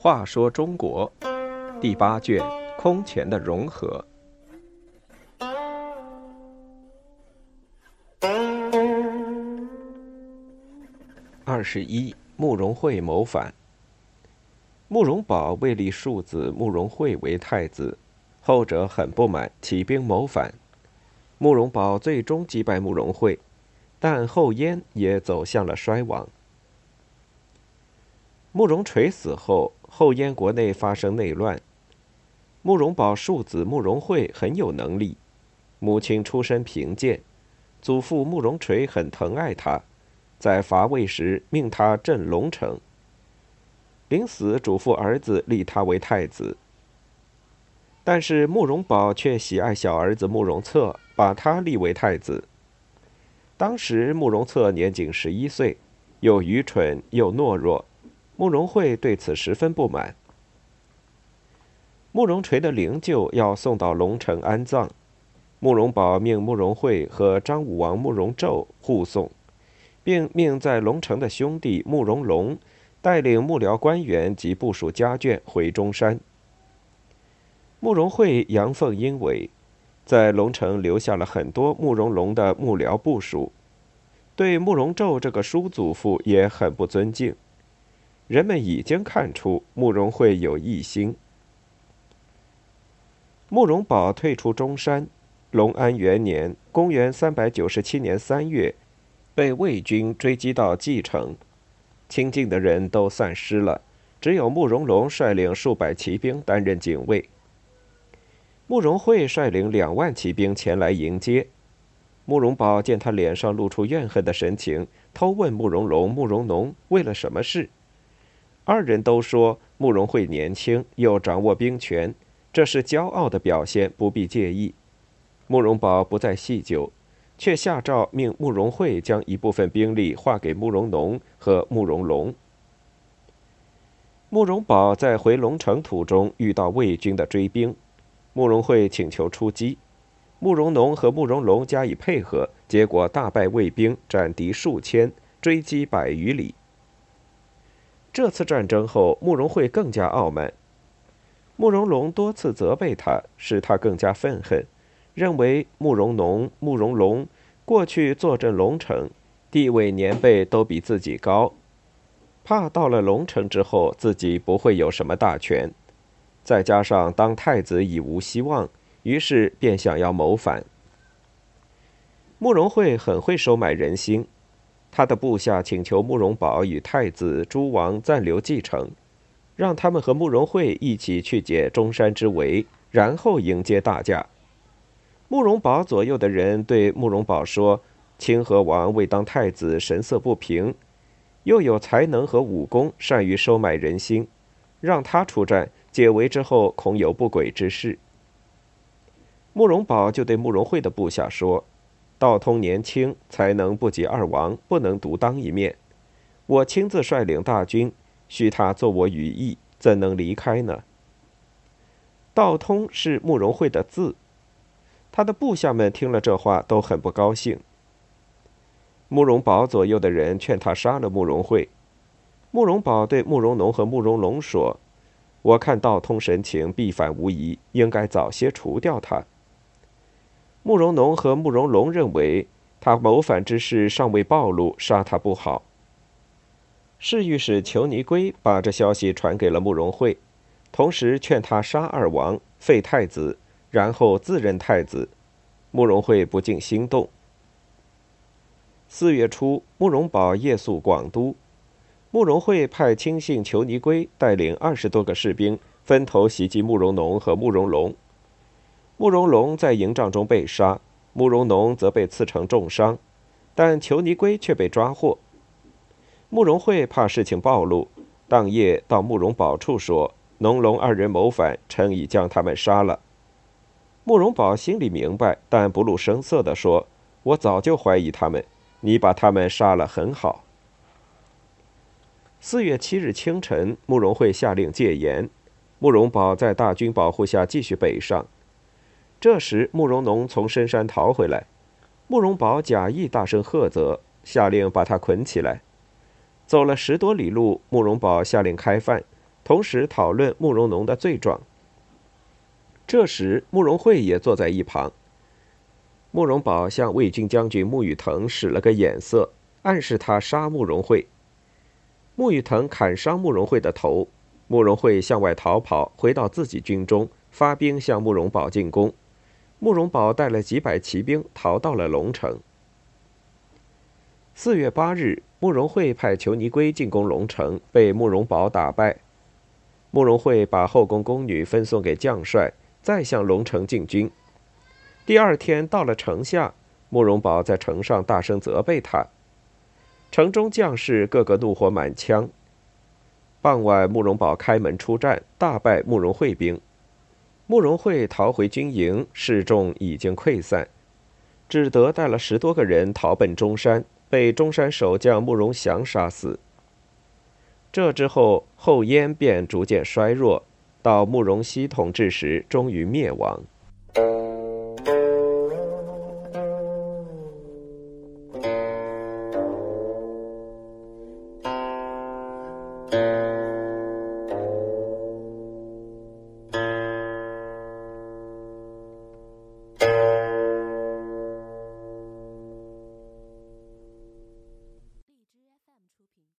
话说中国第八卷空前的融合。二十一，慕容慧谋反。慕容宝为立庶子慕容慧为太子，后者很不满，起兵谋反。慕容宝最终击败慕容慧，但后燕也走向了衰亡。慕容垂死后，后燕国内发生内乱。慕容宝庶子慕容慧很有能力，母亲出身贫贱，祖父慕容垂很疼爱他，在伐魏时命他镇龙城。临死嘱咐儿子立他为太子。但是慕容宝却喜爱小儿子慕容策，把他立为太子。当时慕容策年仅十一岁，又愚蠢又懦弱。慕容慧对此十分不满。慕容垂的灵柩要送到龙城安葬，慕容宝命慕容慧和张武王慕容宙护送，并命在龙城的兄弟慕容龙带领幕僚官员及部署家眷回中山。慕容慧阳奉阴违，在龙城留下了很多慕容龙的幕僚部署，对慕容宙这个叔祖父也很不尊敬。人们已经看出慕容会有异心。慕容宝退出中山，隆安元年（公元397年）三月，被魏军追击到蓟城，亲近的人都散失了，只有慕容龙率领数百骑兵担任警卫。慕容慧率领两万骑兵前来迎接，慕容宝见他脸上露出怨恨的神情，偷问慕容龙、慕容农为了什么事。二人都说慕容慧年轻，又掌握兵权，这是骄傲的表现，不必介意。慕容宝不再细究，却下诏命慕容慧将一部分兵力划给慕容农和慕容龙。慕容宝在回龙城途中遇到魏军的追兵，慕容慧请求出击，慕容农和慕容龙加以配合，结果大败魏兵，斩敌数千，追击百余里。这次战争后，慕容慧更加傲慢。慕容龙多次责备他，使他更加愤恨，认为慕容农、慕容龙过去坐镇龙城，地位年辈都比自己高，怕到了龙城之后自己不会有什么大权，再加上当太子已无希望，于是便想要谋反。慕容慧很会收买人心。他的部下请求慕容宝与太子、诸王暂留继承，让他们和慕容慧一起去解中山之围，然后迎接大驾。慕容宝左右的人对慕容宝说：“清河王未当太子，神色不平，又有才能和武功，善于收买人心，让他出战，解围之后恐有不轨之事。”慕容宝就对慕容慧的部下说。道通年轻，才能不及二王，不能独当一面。我亲自率领大军，需他做我羽翼，怎能离开呢？道通是慕容慧的字，他的部下们听了这话都很不高兴。慕容宝左右的人劝他杀了慕容慧。慕容宝对慕容农和慕容龙说：“我看道通神情必反无疑，应该早些除掉他。”慕容农和慕容龙认为他谋反之事尚未暴露，杀他不好。侍御史裘尼圭把这消息传给了慕容慧，同时劝他杀二王，废太子，然后自任太子。慕容慧不禁心动。四月初，慕容宝夜宿广都，慕容慧派亲信裘尼圭带领二十多个士兵，分头袭击慕容农和慕容龙。慕容龙在营帐中被杀，慕容农则被刺成重伤，但裘尼圭却被抓获。慕容慧怕事情暴露，当夜到慕容宝处说：“农龙二人谋反，臣已将他们杀了。”慕容宝心里明白，但不露声色地说：“我早就怀疑他们，你把他们杀了很好。”四月七日清晨，慕容慧下令戒严，慕容宝在大军保护下继续北上。这时，慕容农从深山逃回来，慕容宝假意大声喝责，下令把他捆起来。走了十多里路，慕容宝下令开饭，同时讨论慕容农的罪状。这时，慕容慧也坐在一旁。慕容宝向魏军将军慕雨腾使了个眼色，暗示他杀慕容慧。慕玉腾砍伤慕容慧的头，慕容慧向外逃跑，回到自己军中，发兵向慕容宝进攻。慕容宝带了几百骑兵逃到了龙城。四月八日，慕容慧派裘尼圭进攻龙城，被慕容宝打败。慕容慧把后宫宫女分送给将帅，再向龙城进军。第二天到了城下，慕容宝在城上大声责备他。城中将士个个怒火满腔。傍晚，慕容宝开门出战，大败慕容慧兵。慕容慧逃回军营，士众已经溃散，只得带了十多个人逃奔中山，被中山守将慕容祥杀死。这之后，后燕便逐渐衰弱，到慕容熙统治时，终于灭亡。